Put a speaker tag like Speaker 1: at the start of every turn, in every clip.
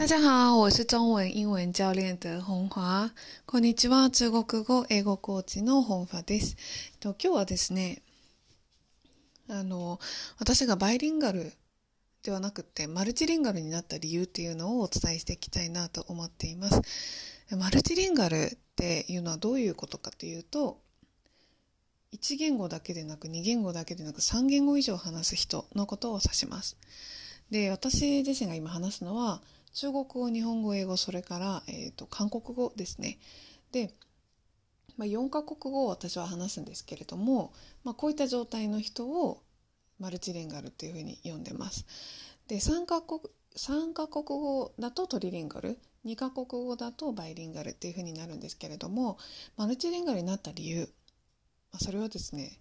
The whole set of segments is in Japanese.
Speaker 1: 大家好，我是中文英文教練的本華。こんにちは、中国語、英語コーチの本華です。と今日はですね、あの、私がバイリンガルではなくて、マルチリンガルになった理由っていうのをお伝えしていきたいなと思っています。マルチリンガルっていうのはどういうことかというと、1言語だけでなく2言語だけでなく3言語以上話す人のことを指します。で、私自身が今話すのは、中国語、日本語、英語、それから、えーと、韓国語ですね。で、まあ、4カ国語を私は話すんですけれども、まあ、こういった状態の人をマルチリンガルっていうふうに呼んでます。で3カ国3カ国語だとトリリンガル2カ国語だとバイリンガルっていうふうになるんですけれどもマルチリンガルになった理由、まあ、それはですね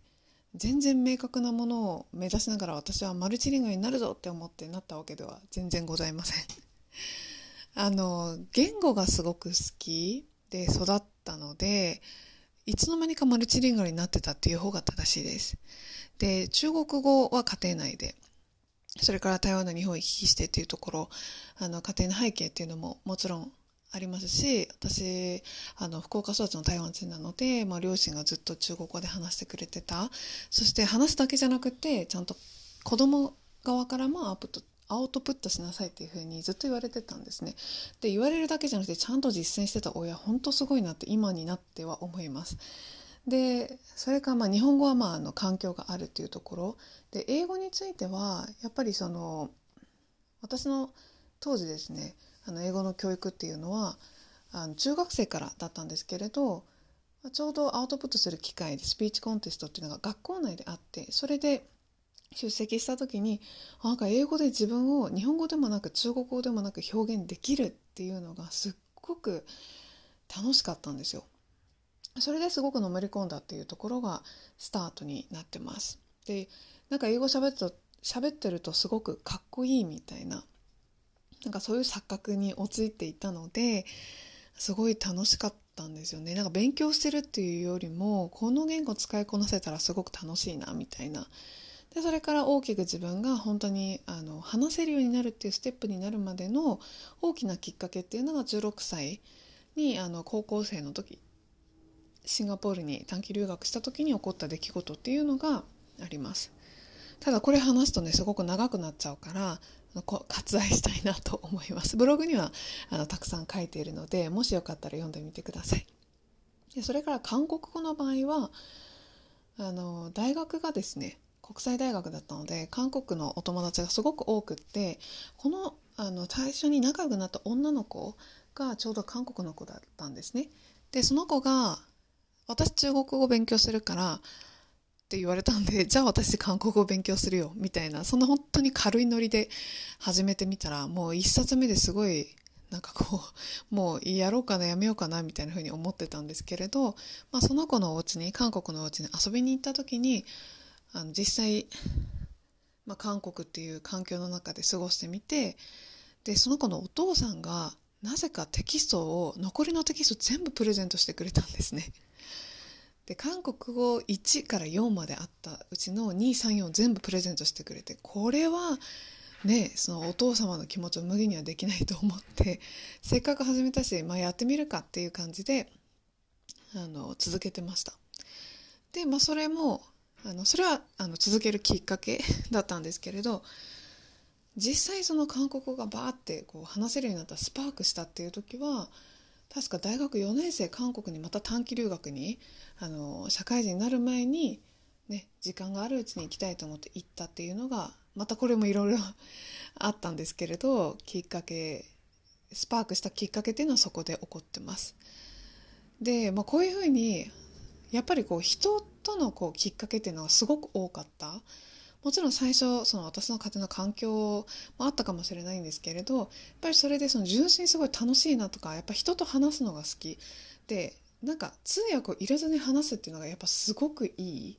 Speaker 1: 全然明確なものを目指しながら私はマルチリンガルになるぞって思ってなったわけでは全然ございません。あの、言語がすごく好きで育ったので、いつの間にかマルチリンガルになってたっていう方が正しいです。で、中国語は家庭内で、それから台湾の日本行き来してっていうところ、あの、家庭の背景っていうのももちろんありますし、私、あの、福岡育ちの台湾人なので、まあ、両親がずっと中国語で話してくれてた。そして話すだけじゃなくて、ちゃんと子供側からもアウトプットアウトプットしなさいっていうふうにずっと言われてたんですね。で、言われるだけじゃなくてちゃんと実践してた親、ほんとすごいなって今になっては思います。で、それからまあ日本語はまああの環境があるっていうところ。で、英語については、やっぱりその、私の当時ですね、あの英語の教育っていうのは、あの中学生からだったんですけれど、ちょうどアウトプットする機会でスピーチコンテストっていうのが学校内であって、それで出席した時になんか英語で自分を日本語でもなく中国語でもなく表現できるっていうのがすっごく楽しかったんですよ。それですごくのめり込んだっていうところがスタートになってます。でなんか英語喋って喋ってるとすごくかっこいいみたいななんかそういう錯覚に陥っていたのですごい楽しかったんですよね。なんか勉強してるっていうよりもこの言語使いこなせたらすごく楽しいなみたいなでそれから大きく自分が本当にあの話せるようになるっていうステップになるまでの大きなきっかけっていうのが16歳にあの高校生の時シンガポールに短期留学した時に起こった出来事っていうのがあります。ただこれ話すとねすごく長くなっちゃうから割愛したいなと思います。ブログにはあのたくさん書いているのでもしよかったら読んでみてください。でそれから韓国語の場合はあの大学がですね国際大学だったので韓国のお友達がすごく多くってこのあの最初に仲良くなった女の子がちょうど韓国の子だったんですね。でその子が私中国語勉強するからって言われたんで じゃあ私韓国語勉強するよみたいなそんな本当に軽いノリで始めてみたらもう一冊目ですごいなんかこう もうやろうかなやめようかなみたいな風に思ってたんですけれど、まあ、その子のお家に韓国のお家に遊びに行った時にあの実際、まあ、韓国っていう環境の中で過ごしてみてでその子のお父さんがなぜかテキストを残りのテキスト全部プレゼントしてくれたんですね。で韓国語1から4まであったうちの234全部プレゼントしてくれてこれはねそのお父様の気持ちを無理にはできないと思ってせっかく始めたし、まあ、やってみるかっていう感じであの続けてました。で、まあ、それもあのそれはあの続けるきっかけだったんですけれど実際その韓国語がバーってこう話せるようになったスパークしたっていう時は確か大学4年生韓国にまた短期留学にあの社会人になる前に、ね、時間があるうちに行きたいと思って行ったっていうのがまたこれもいろいろあったんですけれどきっかけスパークしたきっかけっていうのはそこで起こってます。で、まあ、こういうふうにやっぱりこう人とのこうきっかけっていうのがすごく多かった。もちろん最初その私の家庭の環境もあったかもしれないんですけれどやっぱりそれでその純粋にすごい楽しいなとかやっぱ人と話すのが好きでなんか通訳を入れずに話すっていうのがやっぱすごくいい。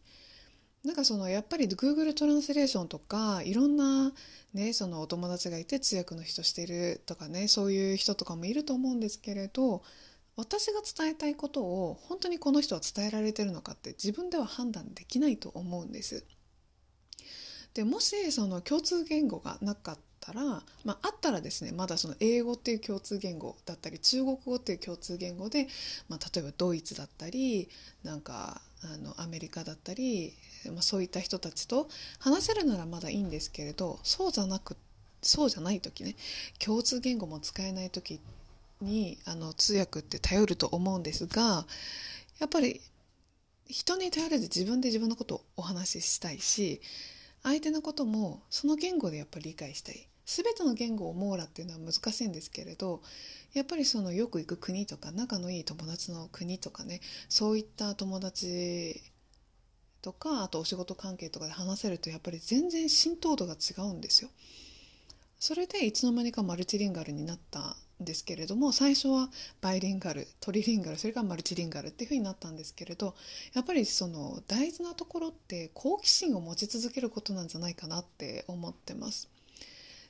Speaker 1: なんかそのやっぱり Google トランスレーションとかいろんなねそのお友達がいて通訳の人してるとかねそういう人とかもいると思うんですけれど私が伝えたいことを本当にこの人は伝えられてるのかって自分では判断できないと思うんです。でもしその共通言語がなかったら、まあ、あったらですねまだその英語っていう共通言語だったり中国語っていう共通言語で、まあ、例えばドイツだったりなんかあのアメリカだったり、まあ、そういった人たちと話せるならまだいいんですけれどそうじゃなくそうじゃない時ね共通言語も使えない時ってにあの通訳って頼ると思うんですがやっぱり人に頼れず自分で自分のことをお話ししたいし相手のこともその言語でやっぱり理解したい全ての言語を網羅っていうのは難しいんですけれどやっぱりそのよく行く国とか仲のいい友達の国とかねそういった友達とかあとお仕事関係とかで話せるとやっぱり全然浸透度が違うんですよ。それでいつの間にかマルチリンガルになったですけれども最初はバイリンガルトリリンガルそれからマルチリンガルっていうふうになったんですけれどやっぱりその大事なところって好奇心を持ち続けることなんじゃないかなって思ってます。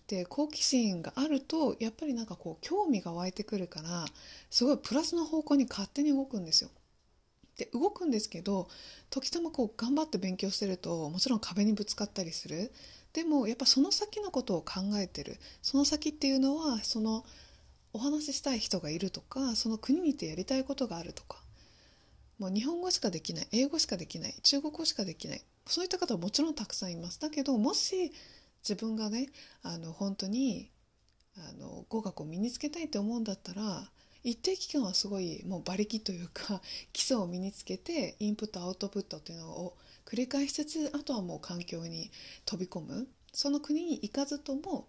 Speaker 1: で好奇心があるとやっぱりなんかこう興味が湧いてくるからすごいプラスの方向に勝手に動くんですよ。で動くんですけど時たまこう頑張って勉強してるともちろん壁にぶつかったりするでもやっぱその先のことを考えてるその先っていうのはそのお話ししたい人がいるとかその国にいてやりたいことがあるとかもう日本語しかできない英語しかできない中国語しかできないそういった方はもちろんたくさんいます。だけどもし自分がねあの本当にあの語学を身につけたいって思うんだったら一定期間はすごいもう馬力というか 基礎を身につけてインプットアウトプットっていうのを繰り返しつつあとはもう環境に飛び込む。その国に行かずとも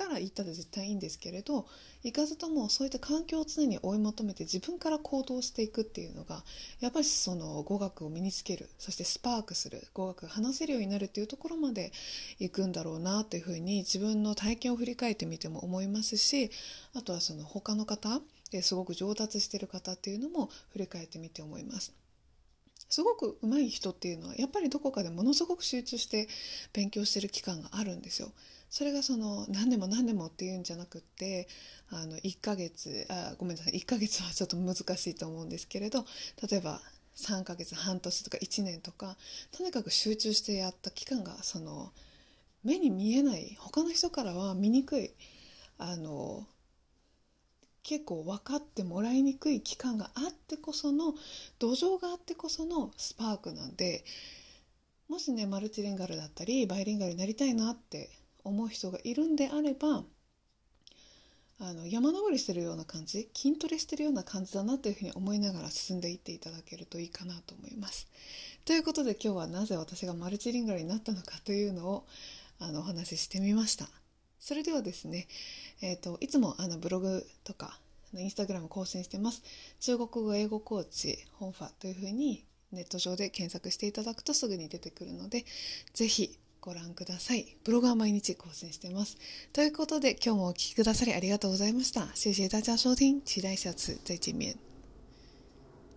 Speaker 1: ったら行ったで絶対いいんですけれど行かずともそういった環境を常に追い求めて自分から行動していくっていうのがやっぱりその語学を身につけるそしてスパークする語学が話せるようになるっていうところまで行くんだろうなというふうに自分の体験を振り返ってみても思いますしあとはその他の方ですごく上達してる方っていうのも振り返ってみて思います。すごく上手い人っていうのはやっぱりどこかでものすごく集中して勉強してる期間があるんですよ。それがその何年も何年もっていうんじゃなくってあの1ヶ月あごめんなさい1ヶ月はちょっと難しいと思うんですけれど例えば3ヶ月半年とか1年とかとにかく集中してやった期間がその目に見えない他の人からは見にくいあの結構分かってもらいにくい期間があってこその土壌があってこそのスパークなんでもしねマルチリンガルだったりバイリンガルになりたいなって思う人がいるんであればあの山登りしてるような感じ筋トレしてるような感じだなというふうに思いながら進んでいっていただけるといいかなと思います。ということで今日はなぜ私がマルチリンガルになったのかというのをあのお話ししてみました。それではですね、えーと、いつもあのブログとかインスタグラム更新してます。中国語英語コーチ本ファというふうにネット上で検索していただくとすぐに出てくるので、ぜひご覧ください。ブログは毎日更新してます。ということで今日もお聴きくださりありがとうございました。谢谢大家收听，期待下次再见面。